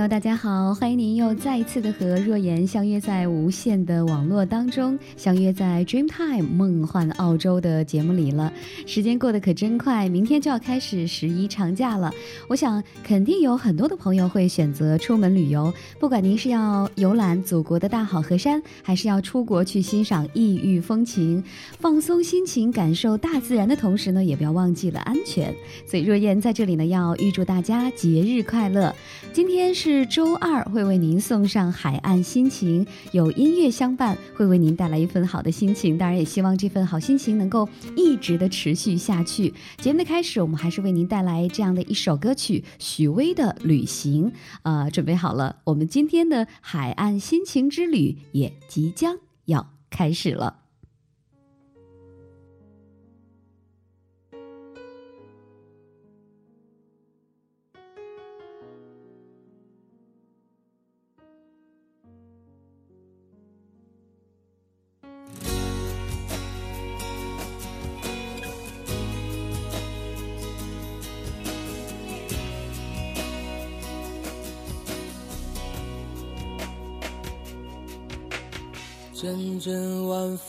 友，大家好，欢迎您又再一次的和若言相约在无限的网络当中，相约在 Dreamtime 梦幻澳洲的节目里了。时间过得可真快，明天就要开始十一长假了。我想，肯定有很多的朋友会选择出门旅游，不管您是要游览祖国的大好河山，还是要出国去欣赏异域风情，放松心情，感受大自然的同时呢，也不要忘记了安全。所以，若言在这里呢，要预祝大家节日快乐。今天。是是周二，会为您送上海岸心情，有音乐相伴，会为您带来一份好的心情。当然，也希望这份好心情能够一直的持续下去。节目的开始，我们还是为您带来这样的一首歌曲，许巍的《旅行》。呃，准备好了，我们今天的海岸心情之旅也即将要开始了。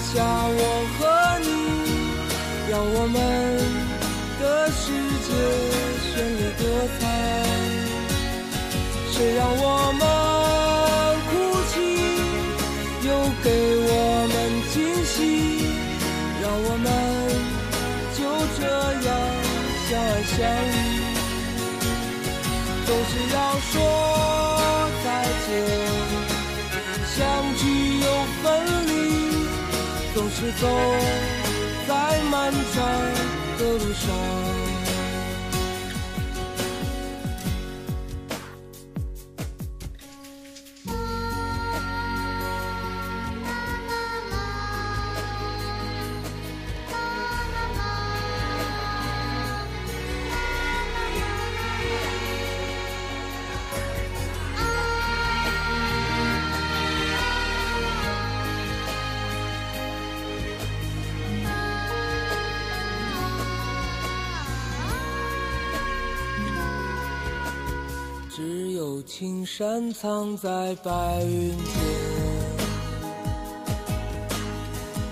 下我和你，让我们的世界绚丽多彩。谁让我们是走在漫长的路上。山藏在白云间，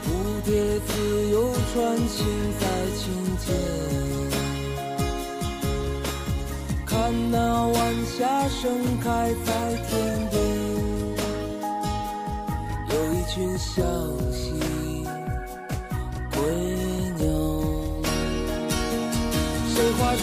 蝴蝶自由穿行在青间，看那晚霞盛开在天边，有一群向西归鸟，谁画出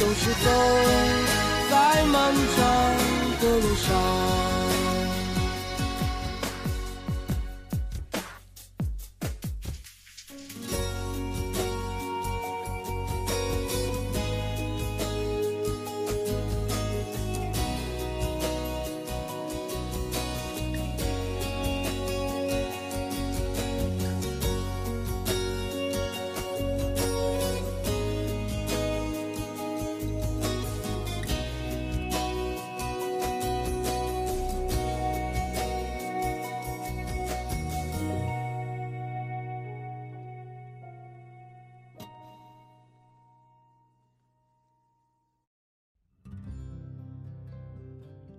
都是走在漫长的路上。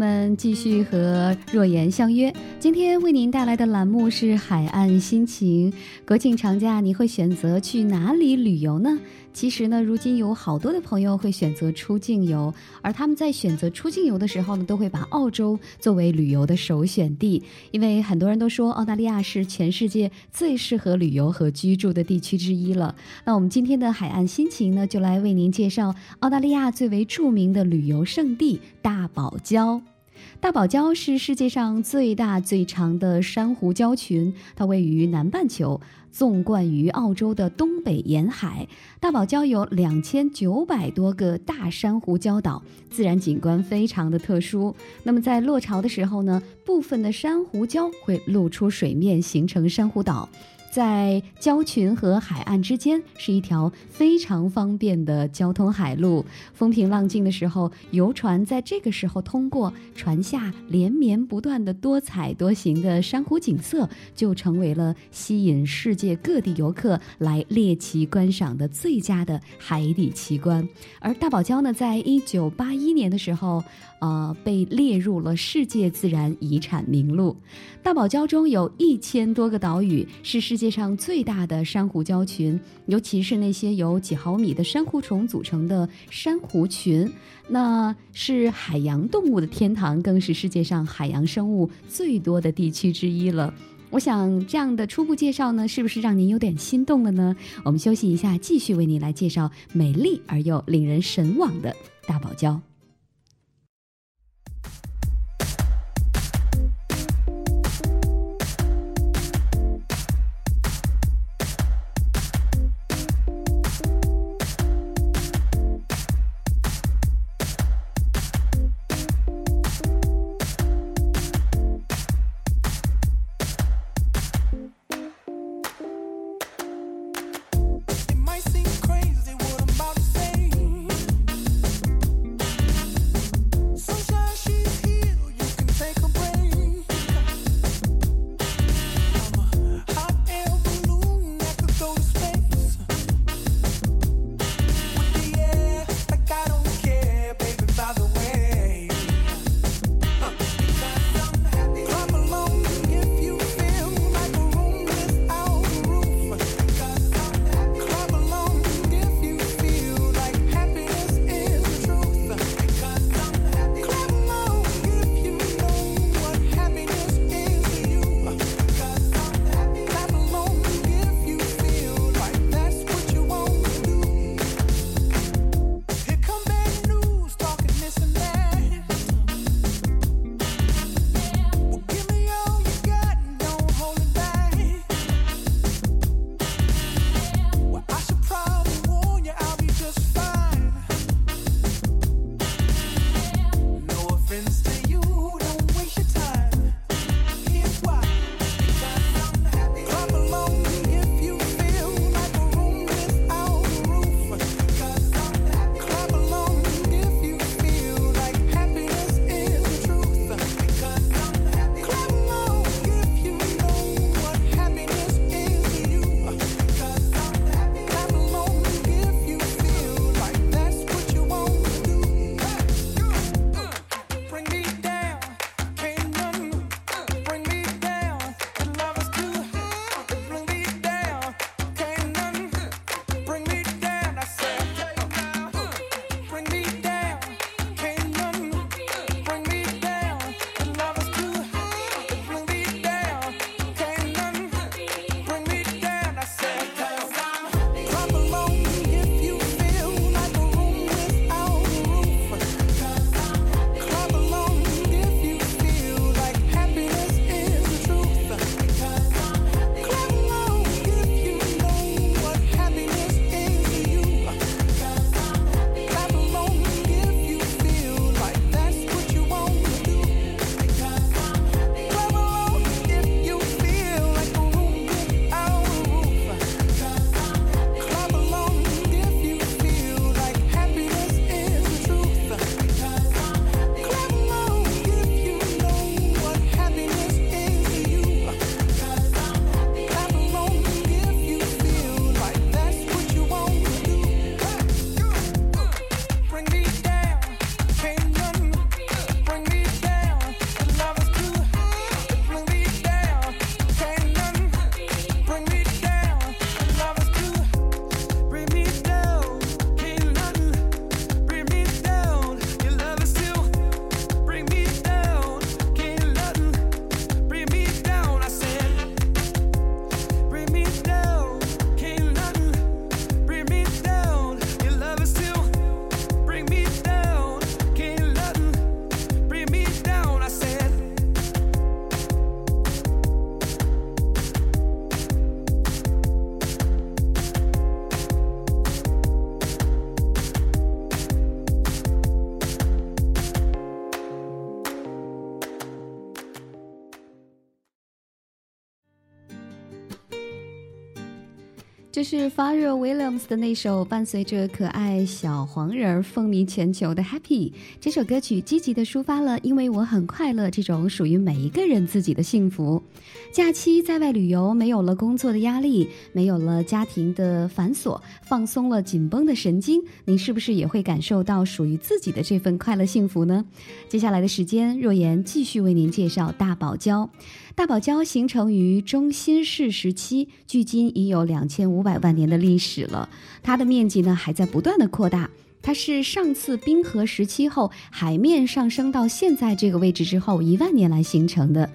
们继续和若言相约。今天为您带来的栏目是《海岸心情》。国庆长假你会选择去哪里旅游呢？其实呢，如今有好多的朋友会选择出境游，而他们在选择出境游的时候呢，都会把澳洲作为旅游的首选地，因为很多人都说澳大利亚是全世界最适合旅游和居住的地区之一了。那我们今天的海岸心情呢，就来为您介绍澳大利亚最为著名的旅游胜地大堡礁。大堡礁是世界上最大最长的珊瑚礁群，它位于南半球，纵贯于澳洲的东北沿海。大堡礁有两千九百多个大珊瑚礁岛，自然景观非常的特殊。那么在落潮的时候呢，部分的珊瑚礁会露出水面，形成珊瑚岛。在礁群和海岸之间是一条非常方便的交通海路。风平浪静的时候，游船在这个时候通过，船下连绵不断的多彩多形的珊瑚景色，就成为了吸引世界各地游客来猎奇观赏的最佳的海底奇观。而大堡礁呢，在一九八一年的时候，呃，被列入了世界自然遗产名录。大堡礁中有一千多个岛屿，是世界上最大的珊瑚礁群，尤其是那些由几毫米的珊瑚虫组成的珊瑚群，那是海洋动物的天堂，更是世界上海洋生物最多的地区之一了。我想这样的初步介绍呢，是不是让您有点心动了呢？我们休息一下，继续为您来介绍美丽而又令人神往的大堡礁。是 Pharrell Williams 的那首伴随着可爱小黄人风靡全球的 Happy。这首歌曲积极地抒发了“因为我很快乐”这种属于每一个人自己的幸福。假期在外旅游，没有了工作的压力，没有了家庭的繁琐，放松了紧绷的神经，您是不是也会感受到属于自己的这份快乐幸福呢？接下来的时间，若言继续为您介绍大堡礁。大堡礁形成于中新世时期，距今已有两千五百万年的历史了。它的面积呢还在不断的扩大。它是上次冰河时期后海面上升到现在这个位置之后一万年来形成的。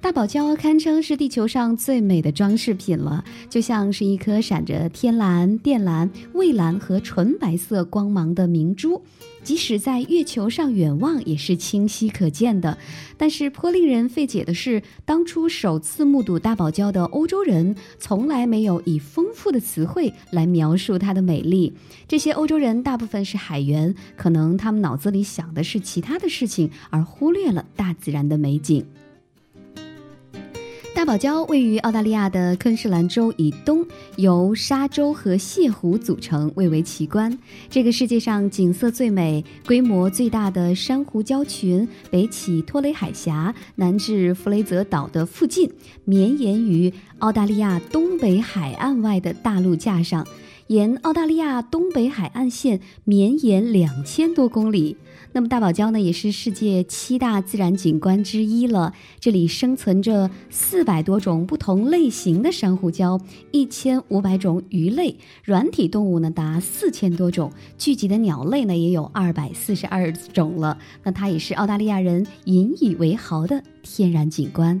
大堡礁堪称是地球上最美的装饰品了，就像是一颗闪着天蓝、靛蓝、蔚蓝和纯白色光芒的明珠。即使在月球上远望也是清晰可见的，但是颇令人费解的是，当初首次目睹大堡礁的欧洲人从来没有以丰富的词汇来描述它的美丽。这些欧洲人大部分是海员，可能他们脑子里想的是其他的事情，而忽略了大自然的美景。大堡礁位于澳大利亚的昆士兰州以东，由沙洲和泻湖组成，蔚为奇观。这个世界上景色最美、规模最大的珊瑚礁群，北起托雷海峡，南至弗雷泽岛的附近，绵延于澳大利亚东北海岸外的大陆架上，沿澳大利亚东北海岸线绵延两千多公里。那么大堡礁呢，也是世界七大自然景观之一了。这里生存着四百多种不同类型的珊瑚礁，一千五百种鱼类，软体动物呢达四千多种，聚集的鸟类呢也有二百四十二种了。那它也是澳大利亚人引以为豪的天然景观。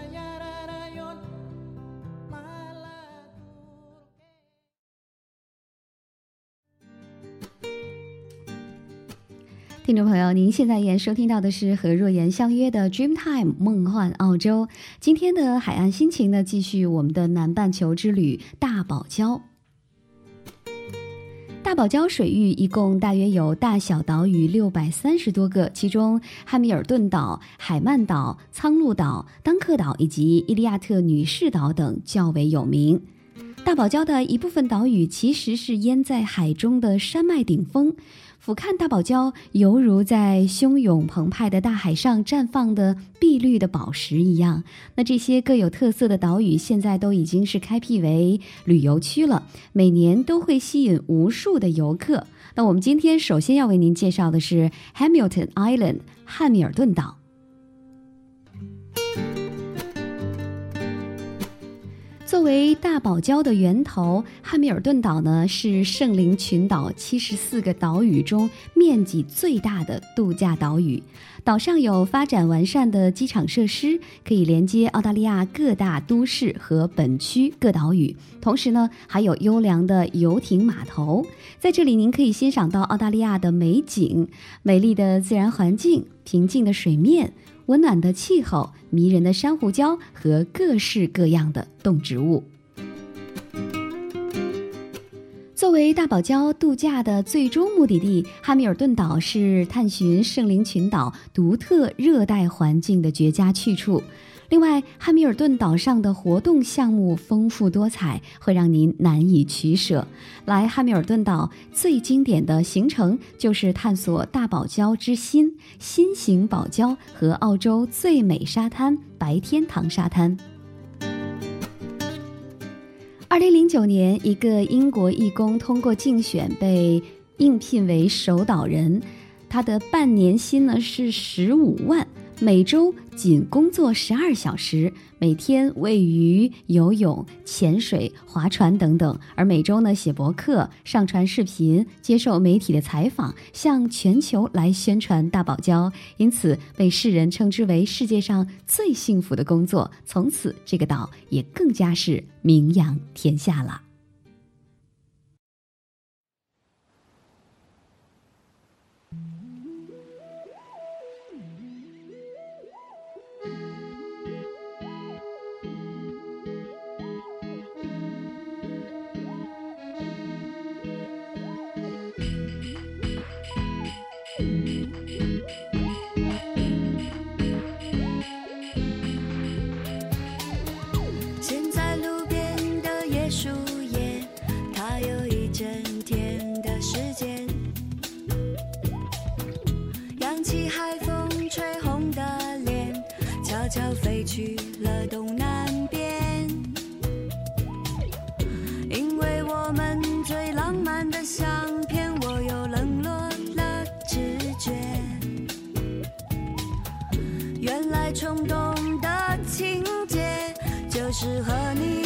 听众朋友，您现在依然收听到的是和若言相约的 Dreamtime 梦幻澳洲。今天的海岸心情呢，继续我们的南半球之旅大堡礁。大堡礁水域一共大约有大小岛屿六百三十多个，其中汉密尔顿岛、海曼岛、苍鹭岛、当克岛以及伊利亚特女士岛等较为有名。大堡礁的一部分岛屿其实是淹在海中的山脉顶峰。俯瞰大堡礁，犹如在汹涌澎湃的大海上绽放的碧绿的宝石一样。那这些各有特色的岛屿，现在都已经是开辟为旅游区了，每年都会吸引无数的游客。那我们今天首先要为您介绍的是 Hamilton Island 汉密尔顿岛。作为大堡礁的源头，汉密尔顿岛呢是圣灵群岛七十四个岛屿中面积最大的度假岛屿。岛上有发展完善的机场设施，可以连接澳大利亚各大都市和本区各岛屿。同时呢，还有优良的游艇码头，在这里您可以欣赏到澳大利亚的美景、美丽的自然环境、平静的水面。温暖的气候、迷人的珊瑚礁和各式各样的动植物。作为大堡礁度假的最终目的地，汉密尔顿岛是探寻圣灵群岛独特热带环境的绝佳去处。另外，汉密尔顿岛上的活动项目丰富多彩，会让您难以取舍。来汉密尔顿岛最经典的行程就是探索大堡礁之心——心形堡礁和澳洲最美沙滩白天堂沙滩。二零零九年，一个英国义工通过竞选被应聘为首岛人，他的半年薪呢是十五万。每周仅工作十二小时，每天喂鱼、游泳、潜水、划船等等，而每周呢写博客、上传视频、接受媒体的采访，向全球来宣传大堡礁，因此被世人称之为世界上最幸福的工作。从此，这个岛也更加是名扬天下了。悄飞去了东南边。因为我们最浪漫的相片我又冷落了直觉。原来冲动的情节就是和你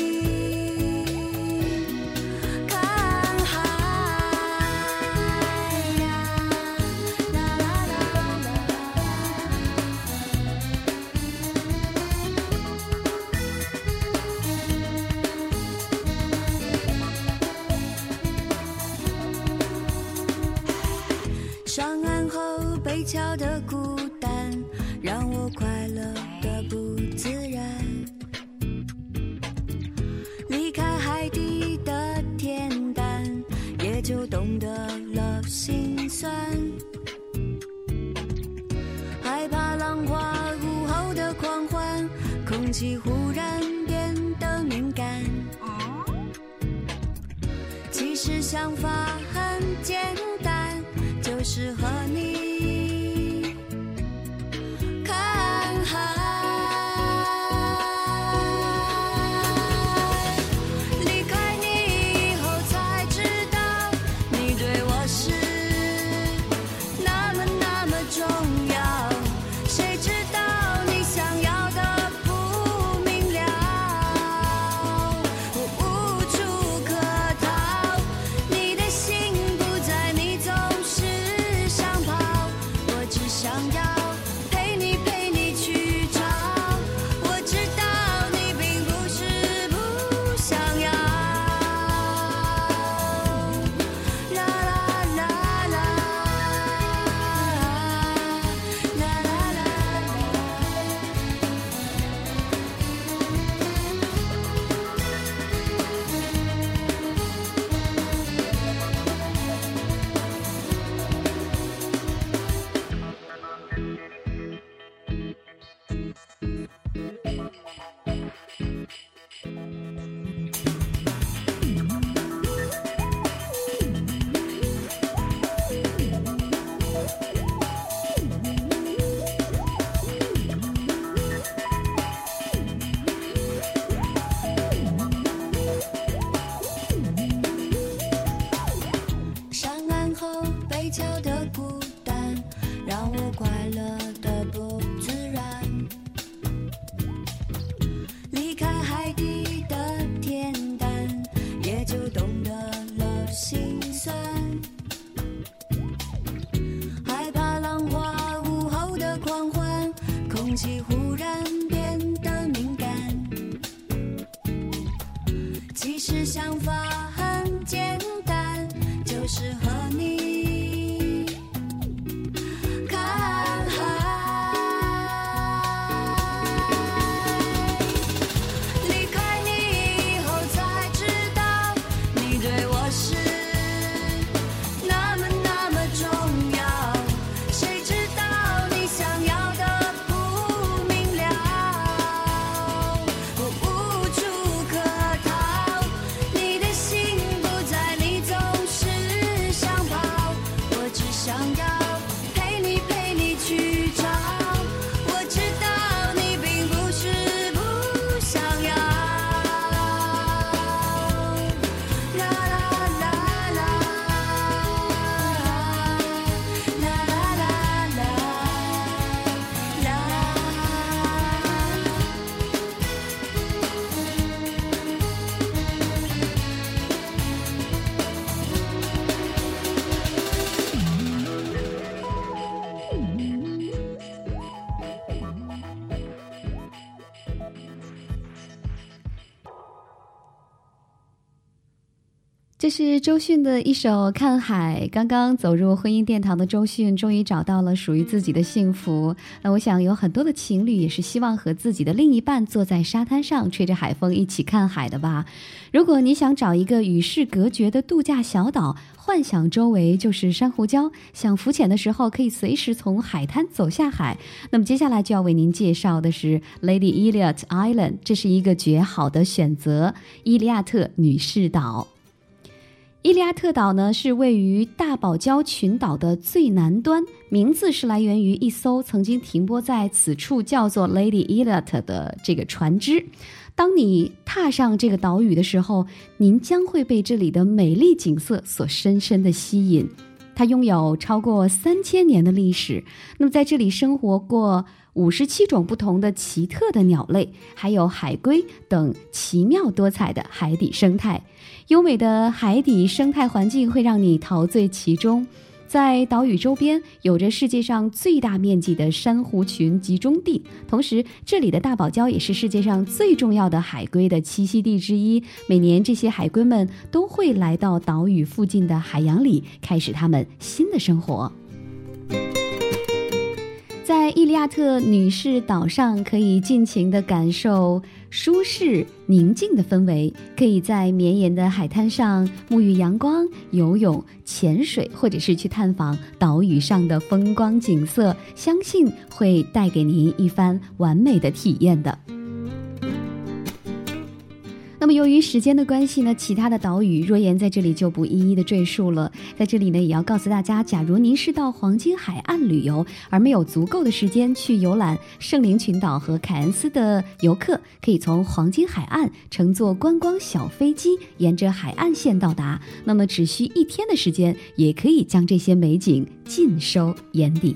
西湖是周迅的一首《看海》。刚刚走入婚姻殿堂的周迅，终于找到了属于自己的幸福。那我想有很多的情侣也是希望和自己的另一半坐在沙滩上，吹着海风一起看海的吧。如果你想找一个与世隔绝的度假小岛，幻想周围就是珊瑚礁，想浮潜的时候可以随时从海滩走下海，那么接下来就要为您介绍的是 Lady Elliot Island，这是一个绝好的选择——伊利亚特女士岛。伊利亚特岛呢是位于大堡礁群岛的最南端，名字是来源于一艘曾经停泊在此处叫做 Lady Elliot 的这个船只。当你踏上这个岛屿的时候，您将会被这里的美丽景色所深深的吸引。它拥有超过三千年的历史，那么在这里生活过五十七种不同的奇特的鸟类，还有海龟等奇妙多彩的海底生态。优美的海底生态环境会让你陶醉其中。在岛屿周边有着世界上最大面积的珊瑚群集中地，同时这里的大堡礁也是世界上最重要的海龟的栖息地之一。每年这些海龟们都会来到岛屿附近的海洋里，开始它们新的生活。在伊利亚特女士岛上，可以尽情地感受舒适宁静的氛围，可以在绵延的海滩上沐浴阳光、游泳、潜水，或者是去探访岛屿上的风光景色，相信会带给您一番完美的体验的。那么由于时间的关系呢，其他的岛屿若言在这里就不一一的赘述了。在这里呢，也要告诉大家，假如您是到黄金海岸旅游而没有足够的时间去游览圣灵群岛和凯恩斯的游客，可以从黄金海岸乘坐观光小飞机，沿着海岸线到达。那么只需一天的时间，也可以将这些美景尽收眼底。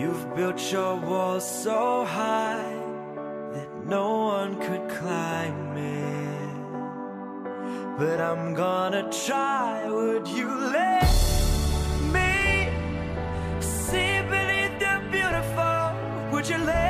You've built your walls so high that no one could climb it. But I'm gonna try. Would you let me see beneath the beautiful? Would you let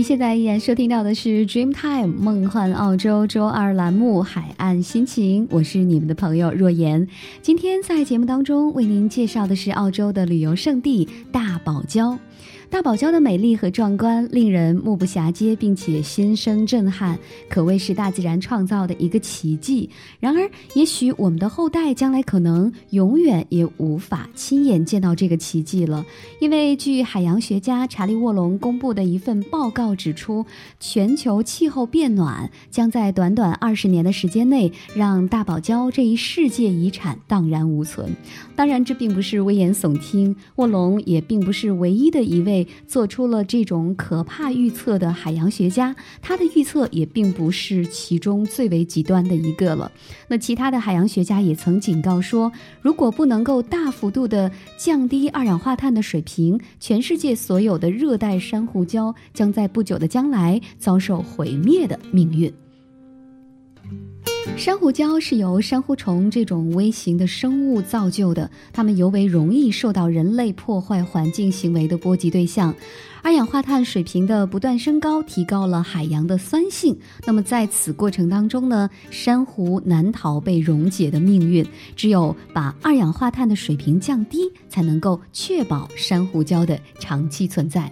您现在依然收听到的是 Dreamtime 梦幻澳洲周二栏目《海岸心情》，我是你们的朋友若言。今天在节目当中为您介绍的是澳洲的旅游胜地大堡礁。大堡礁的美丽和壮观令人目不暇接，并且心生震撼，可谓是大自然创造的一个奇迹。然而，也许我们的后代将来可能永远也无法亲眼见到这个奇迹了，因为据海洋学家查理沃隆公布的一份报告指出，全球气候变暖将在短短二十年的时间内，让大堡礁这一世界遗产荡然无存。当然，这并不是危言耸听，沃隆也并不是唯一的一位做出了这种可怕预测的海洋学家，他的预测也并不是其中最为极端的一个了。那其他的海洋学家也曾警告说，如果不能够大幅度的降低二氧化碳的水平，全世界所有的热带珊瑚礁将在不久的将来遭受毁灭的命运。珊瑚礁是由珊瑚虫这种微型的生物造就的，它们尤为容易受到人类破坏环境行为的波及对象。二氧化碳水平的不断升高，提高了海洋的酸性。那么在此过程当中呢，珊瑚难逃被溶解的命运。只有把二氧化碳的水平降低，才能够确保珊瑚礁的长期存在。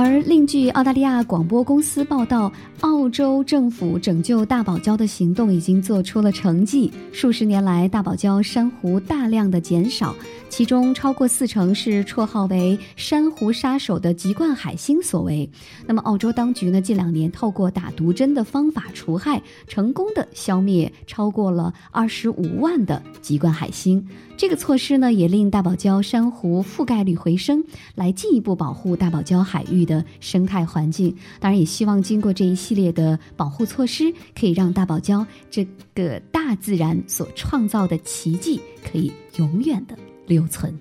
而另据澳大利亚广播公司报道，澳洲政府拯救大堡礁的行动已经做出了成绩。数十年来，大堡礁珊瑚大量的减少，其中超过四成是绰号为“珊瑚杀手”的棘冠海星所为。那么，澳洲当局呢，近两年透过打毒针的方法除害，成功的消灭超过了二十五万的棘冠海星。这个措施呢，也令大堡礁珊瑚覆盖率回升，来进一步保护大堡礁海域的生态环境。当然，也希望经过这一系系列的保护措施，可以让大堡礁这个大自然所创造的奇迹，可以永远的留存。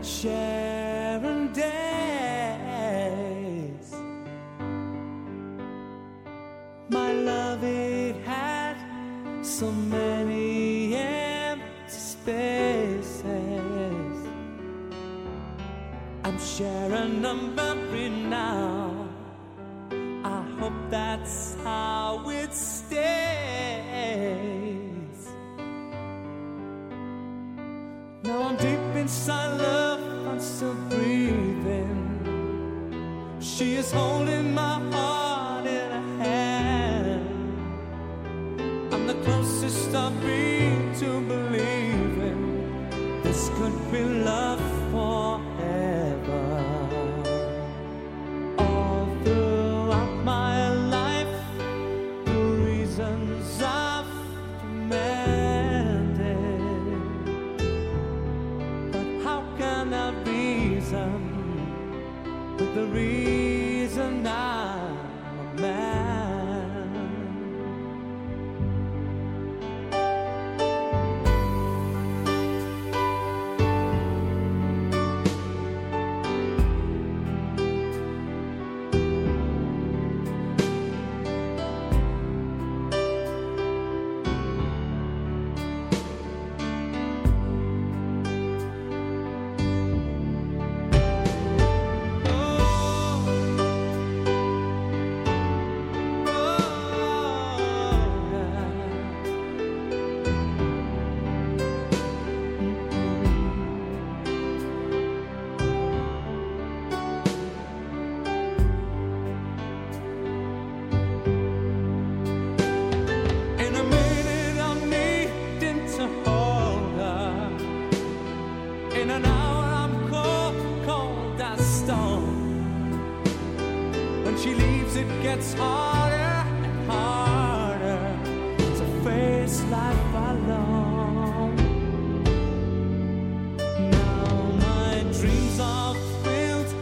and share. Holding my heart in her hand. I'm the closest I've been to believing this could be love forever. Stone. When she leaves, it gets harder and harder to face life alone. Now my dreams are filled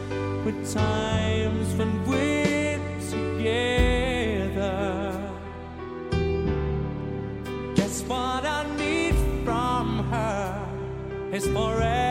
with times when we're together. Guess what I need from her is forever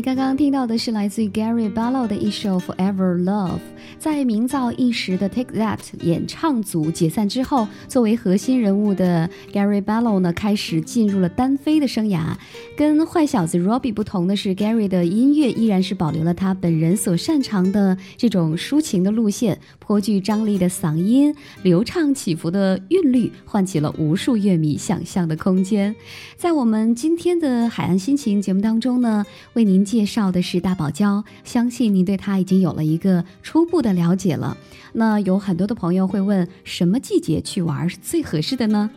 刚刚听到的是来自于 Gary Barlow 的一首《Forever Love》。在名噪一时的 Take That 演唱组解散之后，作为核心人物的 Gary Barlow 呢，开始进入了单飞的生涯。跟坏小子 Robbie 不同的是，Gary 的音乐依然是保留了他本人所擅长的这种抒情的路线，颇具张力的嗓音，流畅起伏的韵律，唤起了无数乐迷想象的空间。在我们今天的海岸心情节目当中呢，为您介绍的是大堡礁，相信您对它已经有了一个初步的了解了。那有很多的朋友会问，什么季节去玩是最合适的呢？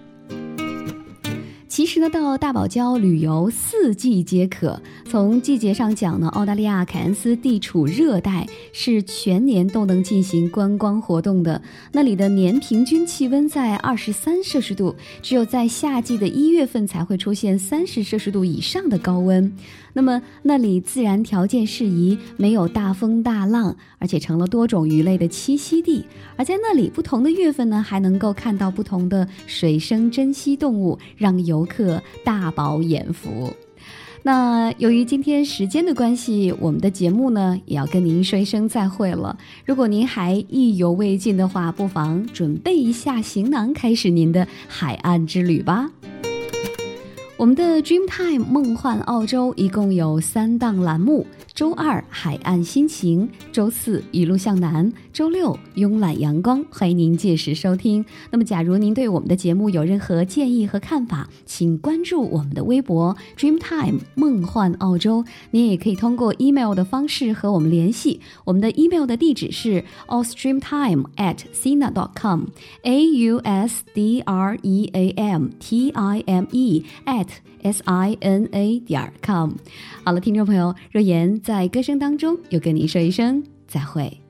其实呢，到大堡礁旅游四季皆可。从季节上讲呢，澳大利亚凯恩斯地处热带，是全年都能进行观光活动的。那里的年平均气温在二十三摄氏度，只有在夏季的一月份才会出现三十摄氏度以上的高温。那么那里自然条件适宜，没有大风大浪，而且成了多种鱼类的栖息地。而在那里，不同的月份呢，还能够看到不同的水生珍稀动物，让游客大饱眼福。那由于今天时间的关系，我们的节目呢也要跟您说一声再会了。如果您还意犹未尽的话，不妨准备一下行囊，开始您的海岸之旅吧。我们的 Dreamtime 梦幻澳洲一共有三档栏目：周二海岸心情，周四一路向南，周六慵懒阳光。欢迎您届时收听。那么，假如您对我们的节目有任何建议和看法，请关注我们的微博 Dreamtime 梦幻澳洲。您也可以通过 email 的方式和我们联系。我们的 email 的地址是 ausdreamtime at sina dot com，a u s d r e a m t i m e at s i n a 点 com。好了，听众朋友，若言在歌声当中又跟你说一声再会。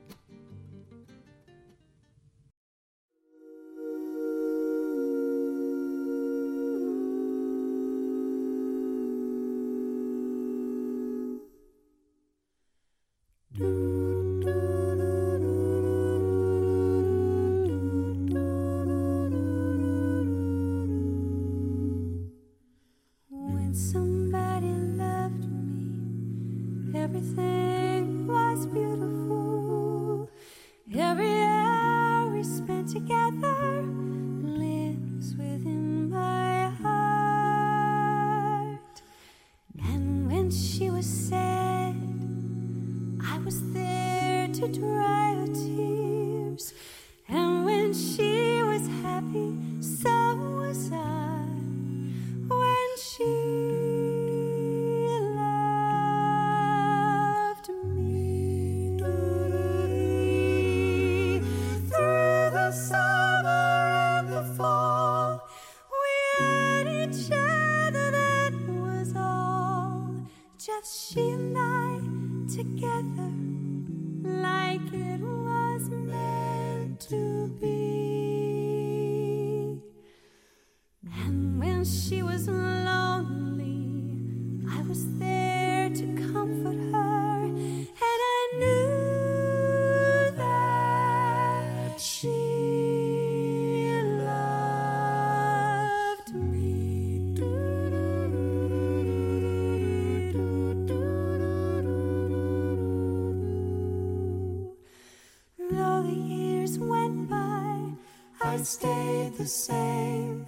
The same.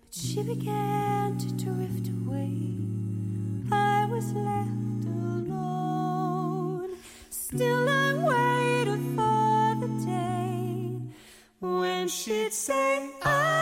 But she began to drift away. I was left alone. Still, I waited for the day when she'd say, I